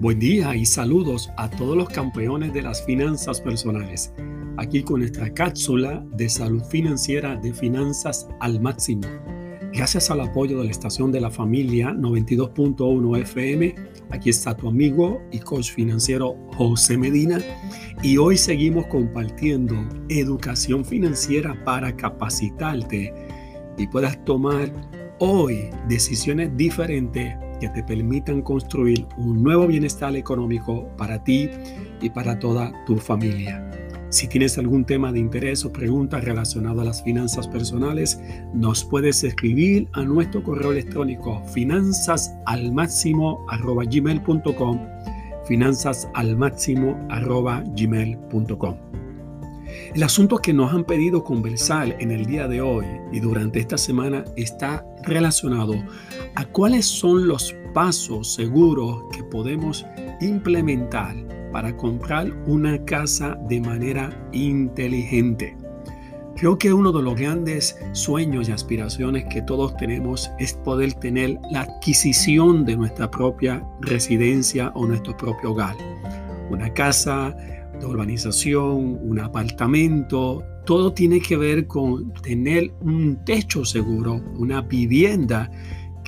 Buen día y saludos a todos los campeones de las finanzas personales. Aquí con nuestra cápsula de salud financiera de finanzas al máximo. Gracias al apoyo de la estación de la familia 92.1 FM, aquí está tu amigo y coach financiero José Medina y hoy seguimos compartiendo educación financiera para capacitarte y puedas tomar hoy decisiones diferentes que te permitan construir un nuevo bienestar económico para ti y para toda tu familia. Si tienes algún tema de interés o pregunta relacionado a las finanzas personales, nos puedes escribir a nuestro correo electrónico finanzasalmáximo.gmail.com finanzasalmáximo.gmail.com El asunto que nos han pedido conversar en el día de hoy y durante esta semana está relacionado a cuáles son los pasos seguros que podemos implementar para comprar una casa de manera inteligente. Creo que uno de los grandes sueños y aspiraciones que todos tenemos es poder tener la adquisición de nuestra propia residencia o nuestro propio hogar. Una casa de urbanización, un apartamento, todo tiene que ver con tener un techo seguro, una vivienda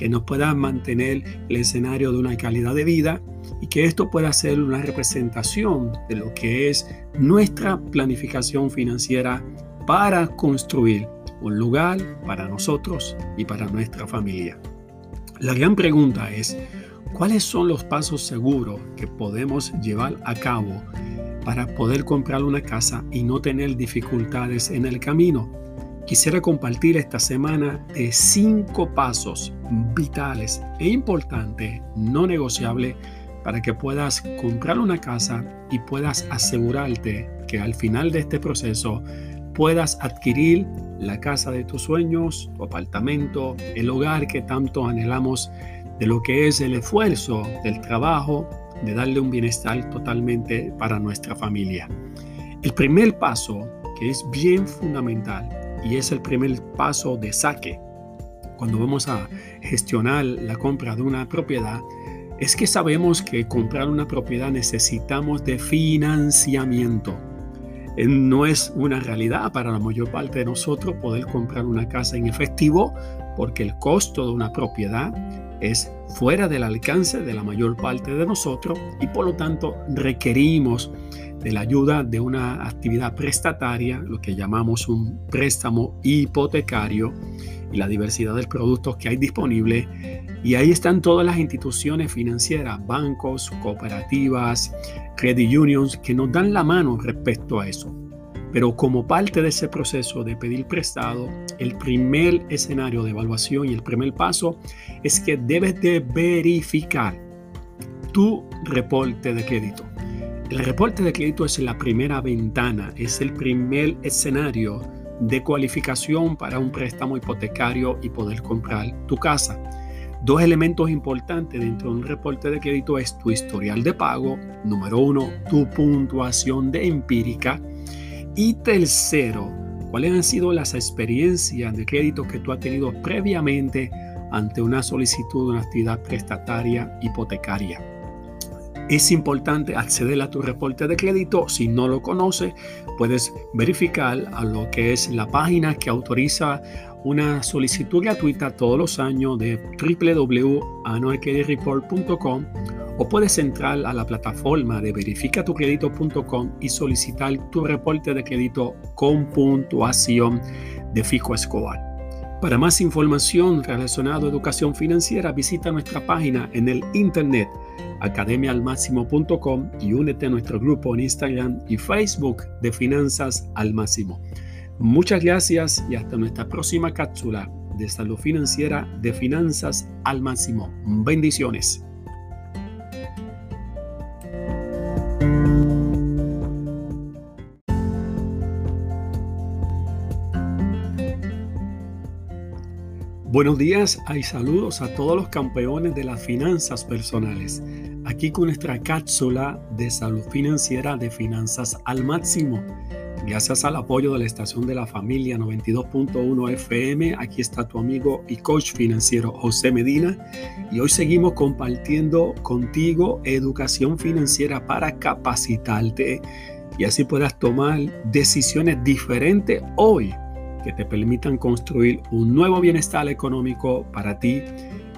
que nos pueda mantener el escenario de una calidad de vida y que esto pueda ser una representación de lo que es nuestra planificación financiera para construir un lugar para nosotros y para nuestra familia. La gran pregunta es, ¿cuáles son los pasos seguros que podemos llevar a cabo para poder comprar una casa y no tener dificultades en el camino? Quisiera compartir esta semana de cinco pasos vitales e importantes, no negociables, para que puedas comprar una casa y puedas asegurarte que al final de este proceso puedas adquirir la casa de tus sueños, tu apartamento, el hogar que tanto anhelamos de lo que es el esfuerzo del trabajo, de darle un bienestar totalmente para nuestra familia. El primer paso, que es bien fundamental, y es el primer paso de saque cuando vamos a gestionar la compra de una propiedad, es que sabemos que comprar una propiedad necesitamos de financiamiento. Eh, no es una realidad para la mayor parte de nosotros poder comprar una casa en efectivo porque el costo de una propiedad es fuera del alcance de la mayor parte de nosotros y por lo tanto requerimos de la ayuda de una actividad prestataria, lo que llamamos un préstamo hipotecario y la diversidad de productos que hay disponibles. Y ahí están todas las instituciones financieras, bancos, cooperativas, credit unions, que nos dan la mano respecto a eso. Pero como parte de ese proceso de pedir prestado, el primer escenario de evaluación y el primer paso es que debes de verificar tu reporte de crédito. El reporte de crédito es la primera ventana, es el primer escenario de cualificación para un préstamo hipotecario y poder comprar tu casa. Dos elementos importantes dentro de un reporte de crédito es tu historial de pago, número uno, tu puntuación de empírica y tercero, cuáles han sido las experiencias de crédito que tú has tenido previamente ante una solicitud de una actividad prestataria hipotecaria. Es importante acceder a tu reporte de crédito. Si no lo conoces, puedes verificar a lo que es la página que autoriza una solicitud gratuita todos los años de www.anualcreditreport.com o puedes entrar a la plataforma de verificatucredito.com y solicitar tu reporte de crédito con puntuación de Fico Escobar. Para más información relacionada a educación financiera, visita nuestra página en el internet academiaalmáximo.com y únete a nuestro grupo en Instagram y Facebook de Finanzas al Máximo. Muchas gracias y hasta nuestra próxima cápsula de salud financiera de Finanzas al Máximo. Bendiciones. Buenos días y saludos a todos los campeones de las finanzas personales. Aquí con nuestra cápsula de salud financiera de finanzas al máximo. Gracias al apoyo de la estación de la familia 92.1 FM, aquí está tu amigo y coach financiero José Medina y hoy seguimos compartiendo contigo educación financiera para capacitarte y así puedas tomar decisiones diferentes hoy que te permitan construir un nuevo bienestar económico para ti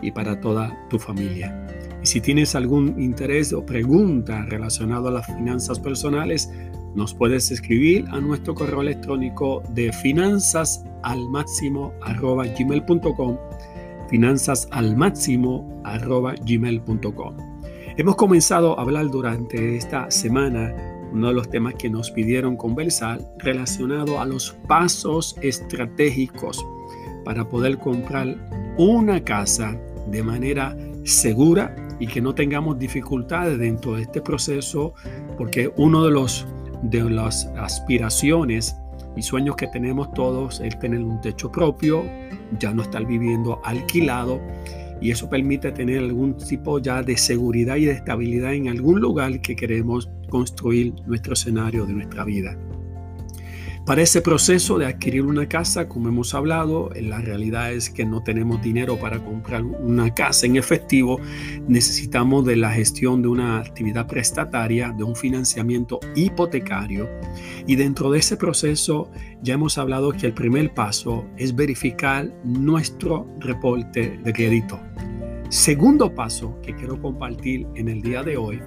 y para toda tu familia. Y si tienes algún interés o pregunta relacionado a las finanzas personales, nos puedes escribir a nuestro correo electrónico de finanzas al Hemos comenzado a hablar durante esta semana uno de los temas que nos pidieron conversar relacionado a los pasos estratégicos para poder comprar una casa de manera segura y que no tengamos dificultades dentro de este proceso porque uno de los de las aspiraciones y sueños que tenemos todos es tener un techo propio, ya no estar viviendo alquilado y eso permite tener algún tipo ya de seguridad y de estabilidad en algún lugar que queremos construir nuestro escenario de nuestra vida. Para ese proceso de adquirir una casa, como hemos hablado, la realidad es que no tenemos dinero para comprar una casa en efectivo. Necesitamos de la gestión de una actividad prestataria, de un financiamiento hipotecario. Y dentro de ese proceso ya hemos hablado que el primer paso es verificar nuestro reporte de crédito. Segundo paso que quiero compartir en el día de hoy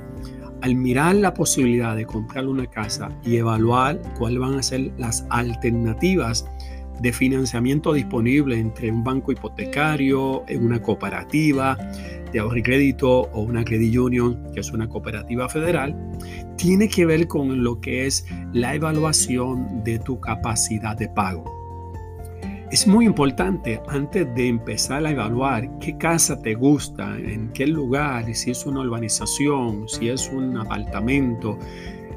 al mirar la posibilidad de comprar una casa y evaluar cuáles van a ser las alternativas de financiamiento disponible entre un banco hipotecario, una cooperativa de ahorro y crédito o una credit union, que es una cooperativa federal, tiene que ver con lo que es la evaluación de tu capacidad de pago. Es muy importante antes de empezar a evaluar qué casa te gusta, en qué lugar, si es una urbanización, si es un apartamento.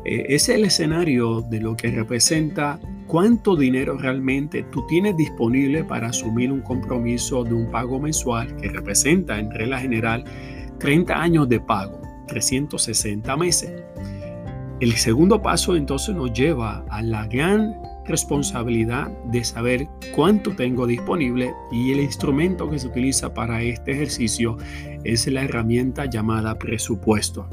Eh, es el escenario de lo que representa cuánto dinero realmente tú tienes disponible para asumir un compromiso de un pago mensual que representa en regla general 30 años de pago, 360 meses. El segundo paso entonces nos lleva a la gran responsabilidad de saber cuánto tengo disponible y el instrumento que se utiliza para este ejercicio es la herramienta llamada presupuesto.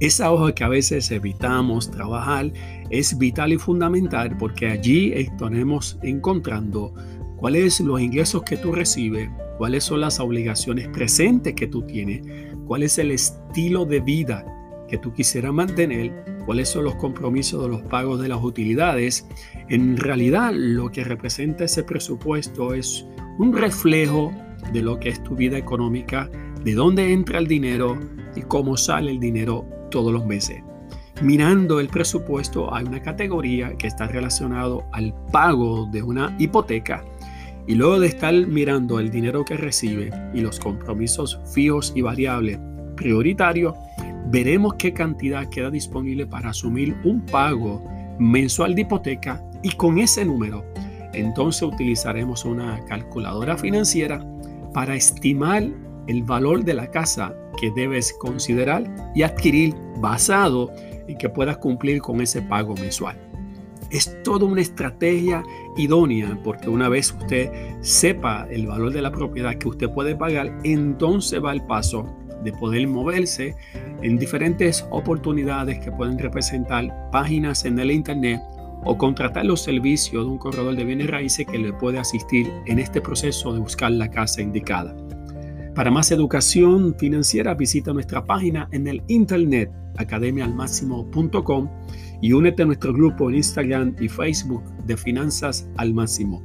Esa hoja que a veces evitamos trabajar es vital y fundamental porque allí estaremos encontrando cuáles son los ingresos que tú recibes, cuáles son las obligaciones presentes que tú tienes, cuál es el estilo de vida que tú quisieras mantener, cuáles son los compromisos de los pagos de las utilidades, en realidad lo que representa ese presupuesto es un reflejo de lo que es tu vida económica, de dónde entra el dinero y cómo sale el dinero todos los meses. Mirando el presupuesto hay una categoría que está relacionado al pago de una hipoteca y luego de estar mirando el dinero que recibe y los compromisos fijos y variables prioritarios, veremos qué cantidad queda disponible para asumir un pago mensual de hipoteca y con ese número entonces utilizaremos una calculadora financiera para estimar el valor de la casa que debes considerar y adquirir basado en que puedas cumplir con ese pago mensual. Es toda una estrategia idónea porque una vez usted sepa el valor de la propiedad que usted puede pagar, entonces va el paso de poder moverse en diferentes oportunidades que pueden representar páginas en el Internet o contratar los servicios de un corredor de bienes raíces que le puede asistir en este proceso de buscar la casa indicada. Para más educación financiera visita nuestra página en el internet academialmáximo.com y únete a nuestro grupo en Instagram y Facebook de Finanzas al Máximo.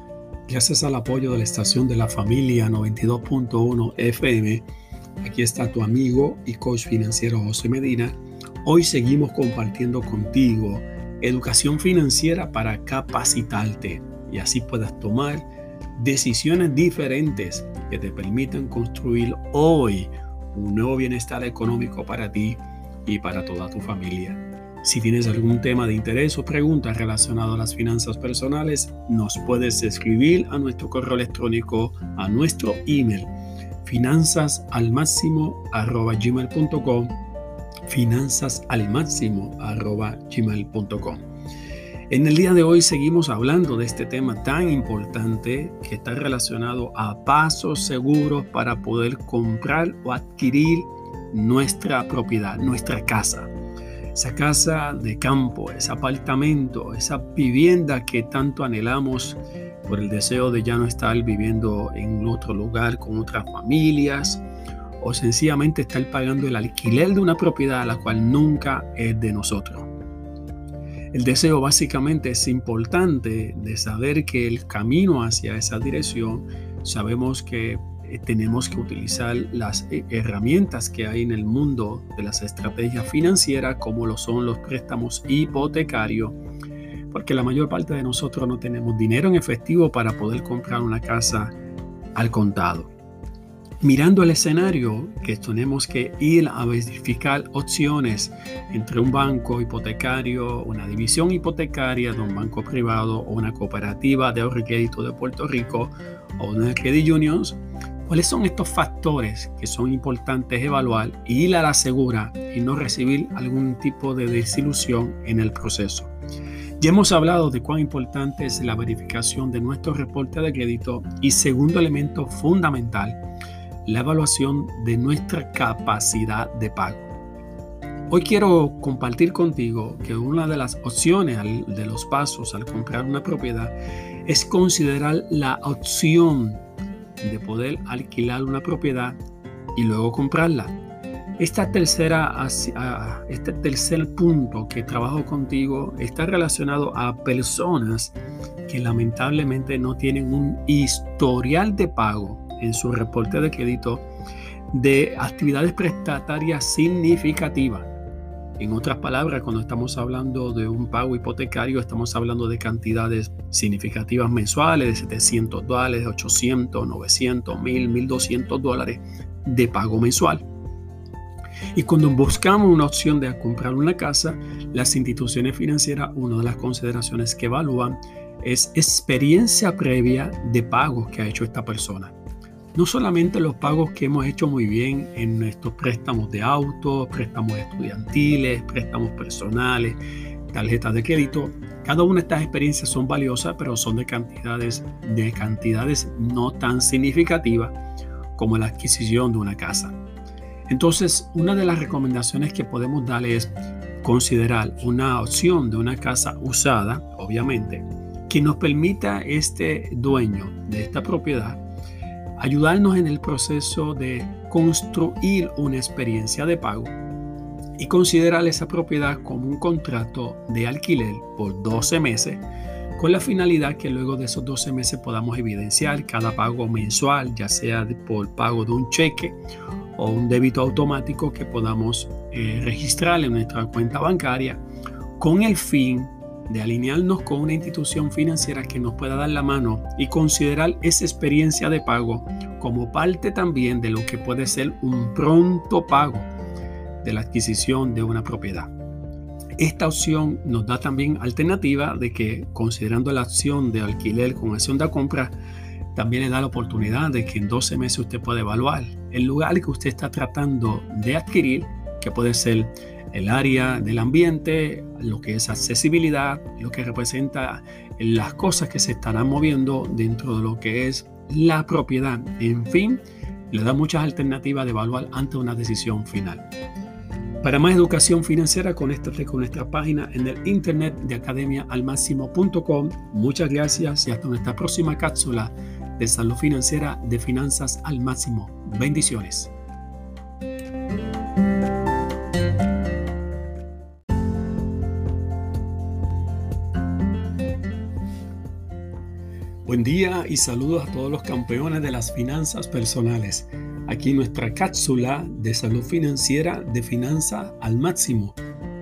Gracias al apoyo de la estación de la familia 92.1 FM, aquí está tu amigo y coach financiero José Medina. Hoy seguimos compartiendo contigo educación financiera para capacitarte y así puedas tomar decisiones diferentes que te permitan construir hoy un nuevo bienestar económico para ti y para toda tu familia. Si tienes algún tema de interés o pregunta relacionado a las finanzas personales, nos puedes escribir a nuestro correo electrónico, a nuestro email, finanzasalmáximo.gmail.com finanzasalmáximo.gmail.com En el día de hoy seguimos hablando de este tema tan importante que está relacionado a pasos seguros para poder comprar o adquirir nuestra propiedad, nuestra casa esa casa de campo, ese apartamento, esa vivienda que tanto anhelamos por el deseo de ya no estar viviendo en otro lugar con otras familias o sencillamente estar pagando el alquiler de una propiedad a la cual nunca es de nosotros. El deseo básicamente es importante de saber que el camino hacia esa dirección sabemos que eh, tenemos que utilizar las eh, herramientas que hay en el mundo de las estrategias financieras, como lo son los préstamos hipotecarios, porque la mayor parte de nosotros no tenemos dinero en efectivo para poder comprar una casa al contado. Mirando el escenario, que tenemos que ir a verificar opciones entre un banco hipotecario, una división hipotecaria de un banco privado o una cooperativa de ahorro y crédito de Puerto Rico o una credit unions, ¿Cuáles son estos factores que son importantes evaluar y ir a la segura y no recibir algún tipo de desilusión en el proceso? Ya hemos hablado de cuán importante es la verificación de nuestro reporte de crédito y segundo elemento fundamental, la evaluación de nuestra capacidad de pago. Hoy quiero compartir contigo que una de las opciones de los pasos al comprar una propiedad es considerar la opción de poder alquilar una propiedad y luego comprarla. Tercera, este tercer punto que trabajo contigo está relacionado a personas que lamentablemente no tienen un historial de pago en su reporte de crédito de actividades prestatarias significativas. En otras palabras, cuando estamos hablando de un pago hipotecario, estamos hablando de cantidades significativas mensuales de 700 dólares, 800, 900, 1000, 1200 dólares de pago mensual. Y cuando buscamos una opción de comprar una casa, las instituciones financieras, una de las consideraciones que evalúan es experiencia previa de pagos que ha hecho esta persona no solamente los pagos que hemos hecho muy bien en nuestros préstamos de auto, préstamos estudiantiles, préstamos personales, tarjetas de crédito. Cada una de estas experiencias son valiosas, pero son de cantidades, de cantidades no tan significativas como la adquisición de una casa. Entonces, una de las recomendaciones que podemos darle es considerar una opción de una casa usada, obviamente, que nos permita este dueño de esta propiedad ayudarnos en el proceso de construir una experiencia de pago y considerar esa propiedad como un contrato de alquiler por 12 meses con la finalidad que luego de esos 12 meses podamos evidenciar cada pago mensual, ya sea por pago de un cheque o un débito automático que podamos eh, registrar en nuestra cuenta bancaria con el fin de alinearnos con una institución financiera que nos pueda dar la mano y considerar esa experiencia de pago como parte también de lo que puede ser un pronto pago de la adquisición de una propiedad. Esta opción nos da también alternativa de que considerando la acción de alquiler con acción de compra, también le da la oportunidad de que en 12 meses usted pueda evaluar el lugar que usted está tratando de adquirir, que puede ser el área del ambiente, lo que es accesibilidad, lo que representa las cosas que se estarán moviendo dentro de lo que es la propiedad. En fin, le da muchas alternativas de evaluar ante una decisión final. Para más educación financiera, conéctate con nuestra página en el internet de academiaalmáximo.com. Muchas gracias y hasta nuestra próxima cápsula de salud financiera de finanzas al máximo. Bendiciones. Buen día y saludos a todos los campeones de las finanzas personales. Aquí nuestra cápsula de salud financiera de finanza al máximo.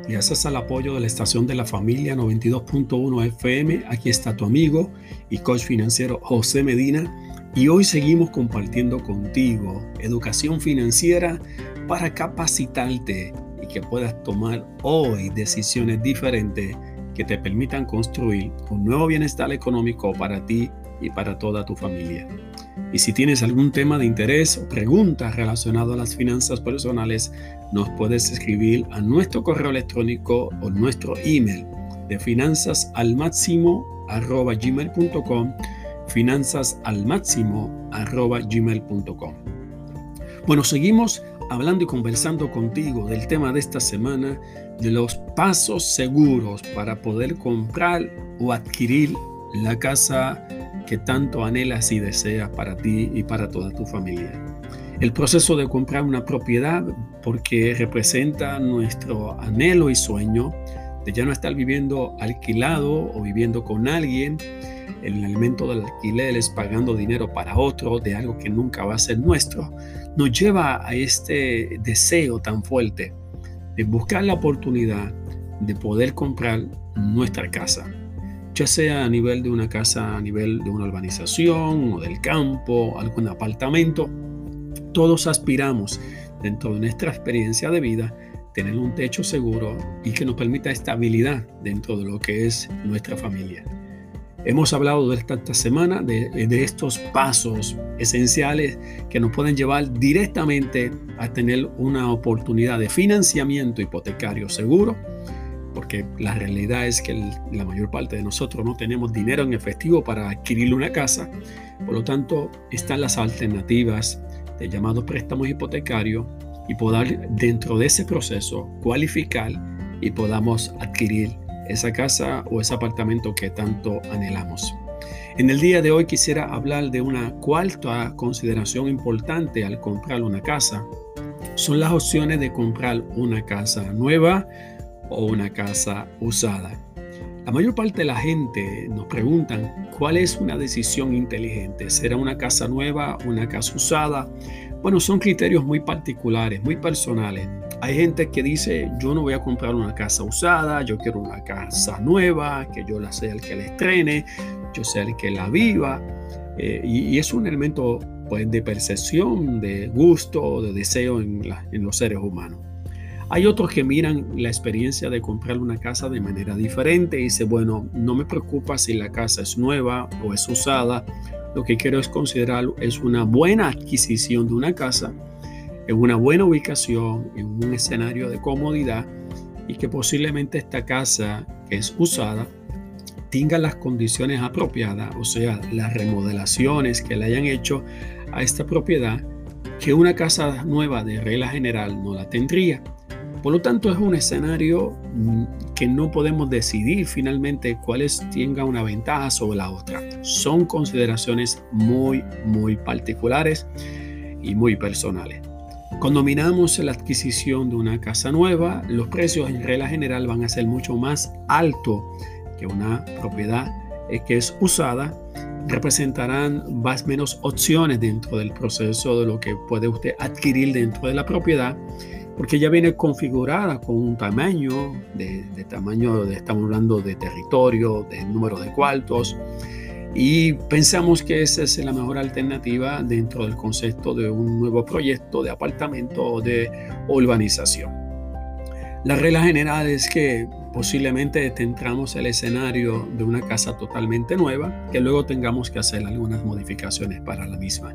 Gracias al apoyo de la estación de la familia 92.1 FM, aquí está tu amigo y coach financiero José Medina y hoy seguimos compartiendo contigo educación financiera para capacitarte y que puedas tomar hoy decisiones diferentes que te permitan construir un nuevo bienestar económico para ti y para toda tu familia. Y si tienes algún tema de interés o preguntas relacionado a las finanzas personales, nos puedes escribir a nuestro correo electrónico o nuestro email de finanzas al máximo gmail.com finanzas al máximo gmail.com bueno seguimos hablando y conversando contigo del tema de esta semana de los pasos seguros para poder comprar o adquirir la casa que tanto anhelas y deseas para ti y para toda tu familia. El proceso de comprar una propiedad porque representa nuestro anhelo y sueño de ya no estar viviendo alquilado o viviendo con alguien. El elemento del alquiler es pagando dinero para otro de algo que nunca va a ser nuestro. Nos lleva a este deseo tan fuerte de buscar la oportunidad de poder comprar nuestra casa ya sea a nivel de una casa, a nivel de una urbanización o del campo, algún apartamento. Todos aspiramos dentro de nuestra experiencia de vida tener un techo seguro y que nos permita estabilidad dentro de lo que es nuestra familia. Hemos hablado de esta, semana de, de, estos pasos esenciales que nos pueden llevar directamente a tener una oportunidad de financiamiento hipotecario seguro porque la realidad es que la mayor parte de nosotros no tenemos dinero en efectivo para adquirir una casa, por lo tanto están las alternativas de llamados préstamos hipotecarios y poder dentro de ese proceso cualificar y podamos adquirir esa casa o ese apartamento que tanto anhelamos. En el día de hoy quisiera hablar de una cuarta consideración importante al comprar una casa. Son las opciones de comprar una casa nueva o una casa usada. La mayor parte de la gente nos preguntan cuál es una decisión inteligente. ¿Será una casa nueva, una casa usada? Bueno, son criterios muy particulares, muy personales. Hay gente que dice, yo no voy a comprar una casa usada, yo quiero una casa nueva, que yo la sea el que la estrene, yo sea el que la viva. Eh, y, es un elemento pues, de percepción, de gusto, de deseo en los seres humanos. Hay otros que miran la experiencia de comprar una casa de manera diferente y dice, bueno, no me preocupa si la casa es nueva o es usada. Lo que quiero es considerar es una buena adquisición de una casa en una buena ubicación, en un escenario de comodidad y que posiblemente esta casa que es usada tenga las condiciones apropiadas, o sea, las remodelaciones que le hayan hecho a esta propiedad que una casa nueva de regla general no la tendría. Por lo tanto, es un escenario mm, que no podemos decidir finalmente cuáles tenga una ventaja sobre la otra. Son consideraciones muy, muy particulares y muy personales. Cuando miramos la adquisición de una casa nueva, los precios en regla general van a ser mucho más altos que una propiedad que es usada. Representarán más menos opciones dentro del proceso de lo que puede usted adquirir dentro de la propiedad porque ya viene configurada con un tamaño, de, tamaño, de, estamos hablando de territorio, de número de cuartos, y pensamos que esa es la mejor alternativa dentro del concepto de un nuevo proyecto de apartamento o de urbanización. La regla general es que posiblemente tendremos el escenario de una casa totalmente nueva, que luego tengamos que hacer algunas modificaciones para la misma.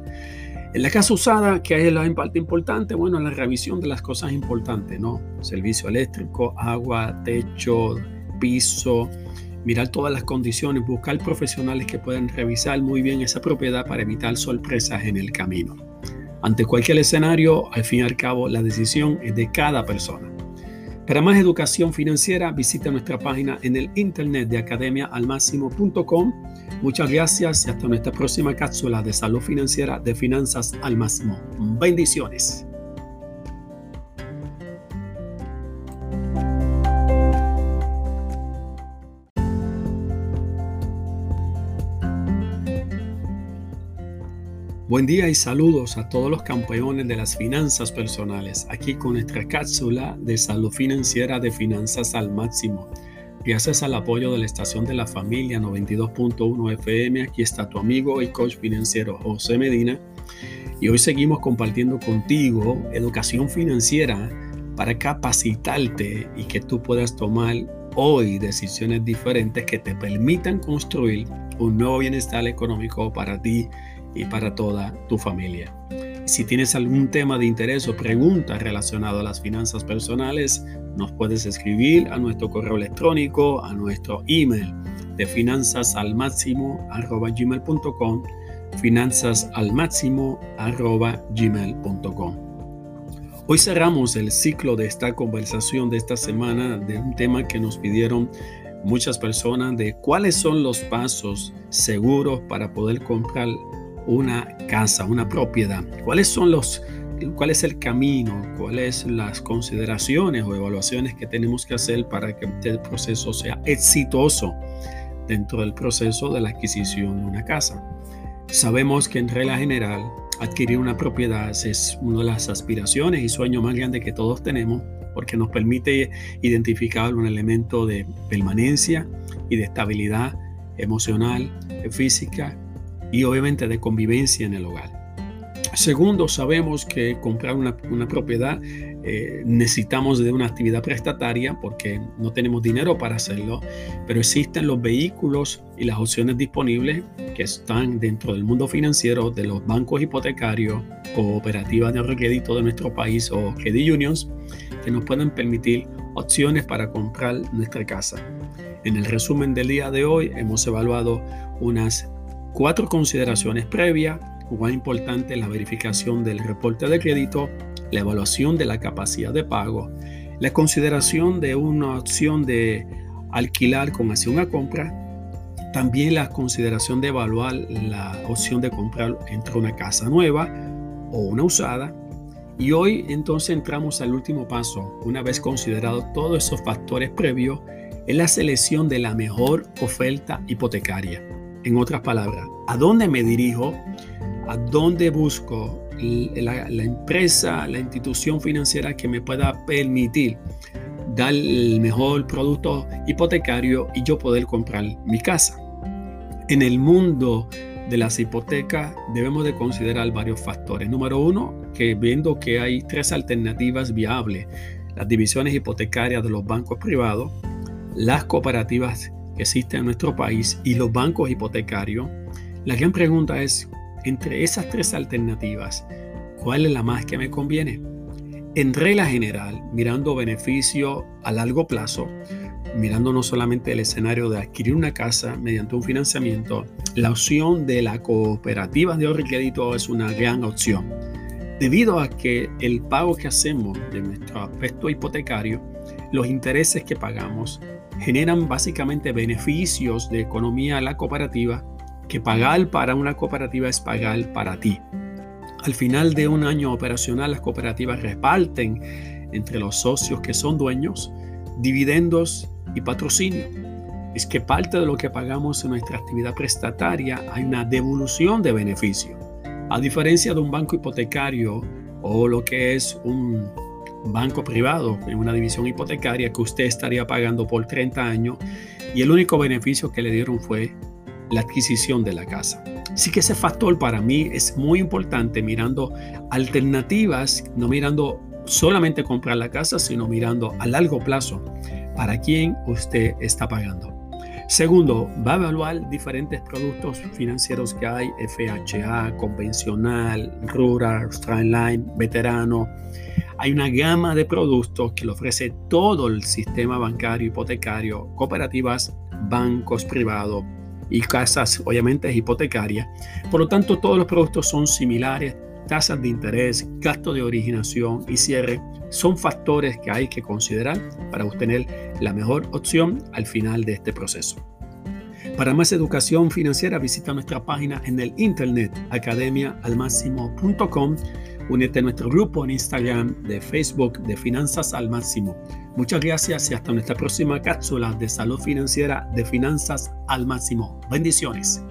En la casa usada, que es la parte importante, bueno, la revisión de las cosas importantes, ¿no? Servicio eléctrico, agua, techo, piso, mirar todas las condiciones, buscar profesionales que puedan revisar muy bien esa propiedad para evitar sorpresas en el camino. Ante cualquier escenario, al fin y al cabo, la decisión es de cada persona. Para más educación financiera, visita nuestra página en el internet de academiaalmáximo.com. Muchas gracias y hasta nuestra próxima cápsula de salud financiera de Finanzas al Máximo. Bendiciones. Buen día y saludos a todos los campeones de las finanzas personales, aquí con nuestra cápsula de salud financiera de finanzas al máximo. Gracias al apoyo de la estación de la familia 92.1 FM, aquí está tu amigo y coach financiero José Medina. Y hoy seguimos compartiendo contigo educación financiera para capacitarte y que tú puedas tomar hoy decisiones diferentes que te permitan construir un nuevo bienestar económico para ti y para toda tu familia. Si tienes algún tema de interés o pregunta relacionado a las finanzas personales, nos puedes escribir a nuestro correo electrónico, a nuestro email de finanzas al máximo gmail.com finanzas al máximo gmail.com Hoy cerramos el ciclo de esta conversación de esta semana de un tema que nos pidieron muchas personas de cuáles son los pasos seguros para poder comprar una casa, una propiedad. ¿Cuáles son los cuál es el camino, cuáles las consideraciones o evaluaciones que tenemos que hacer para que este proceso sea exitoso dentro del proceso de la adquisición de una casa. Sabemos que en regla general adquirir una propiedad es una de las aspiraciones y sueños más grandes que todos tenemos porque nos permite identificar un elemento de permanencia y de estabilidad emocional, física y obviamente de convivencia en el hogar. Segundo, sabemos que comprar una, propiedad eh, necesitamos de una actividad prestataria porque no tenemos dinero para hacerlo, pero existen los vehículos y las opciones disponibles que están dentro del mundo financiero de los bancos hipotecarios, cooperativas de crédito de nuestro país o credit unions que nos pueden permitir opciones para comprar nuestra casa. En el resumen del día de hoy hemos evaluado unas Cuatro consideraciones previas. Muy importante la verificación del reporte de crédito, la evaluación de la capacidad de pago, la consideración de una opción de alquilar con acción a compra, también la consideración de evaluar la opción de comprar entre una casa nueva o una usada. Y hoy entonces entramos al último paso, una vez considerado todos esos factores previos, es la selección de la mejor oferta hipotecaria. En otras palabras, ¿a dónde me dirijo? ¿A dónde busco la, empresa, la institución financiera que me pueda permitir dar el mejor producto hipotecario y yo poder comprar mi casa? En el mundo de las hipotecas debemos de considerar varios factores. Número uno, que viendo que hay tres alternativas viables, las divisiones hipotecarias de los bancos privados, las cooperativas que existe en nuestro país y los bancos hipotecarios, la gran pregunta es, entre esas tres alternativas, ¿cuál es la más que me conviene? En regla general, mirando beneficio a largo plazo, mirando no solamente el escenario de adquirir una casa mediante un financiamiento, la opción de la cooperativa de ahorro y crédito es una gran opción. Debido a que el pago que hacemos de nuestro aspecto hipotecario, los intereses que pagamos generan básicamente beneficios de economía a la cooperativa, que pagar para una cooperativa es pagar para ti. Al final de un año operacional, las cooperativas reparten entre los socios que son dueños dividendos y patrocinio. Es que parte de lo que pagamos en nuestra actividad prestataria hay una devolución de beneficio. A diferencia de un banco hipotecario o lo que es un banco privado en una división hipotecaria que usted estaría pagando por 30 años y el único beneficio que le dieron fue la adquisición de la casa. Así que ese factor para mí es muy importante mirando alternativas, no mirando solamente comprar la casa, sino mirando a largo plazo para quién usted está pagando. Segundo, va a evaluar diferentes productos financieros que hay, FHA, convencional, rural, Line, veterano, hay una gama de productos que le ofrece todo el sistema bancario, hipotecario, cooperativas, bancos privados y casas, obviamente, hipotecarias. Por lo tanto, todos los productos son similares. Tasas de interés, gasto de originación y cierre son factores que hay que considerar para obtener la mejor opción al final de este proceso. Para más educación financiera visita nuestra página en el internet academiaalmáximo.com Únete a nuestro grupo en Instagram, de Facebook, de Finanzas al Máximo. Muchas gracias y hasta nuestra próxima cápsula de salud financiera de Finanzas al Máximo. Bendiciones.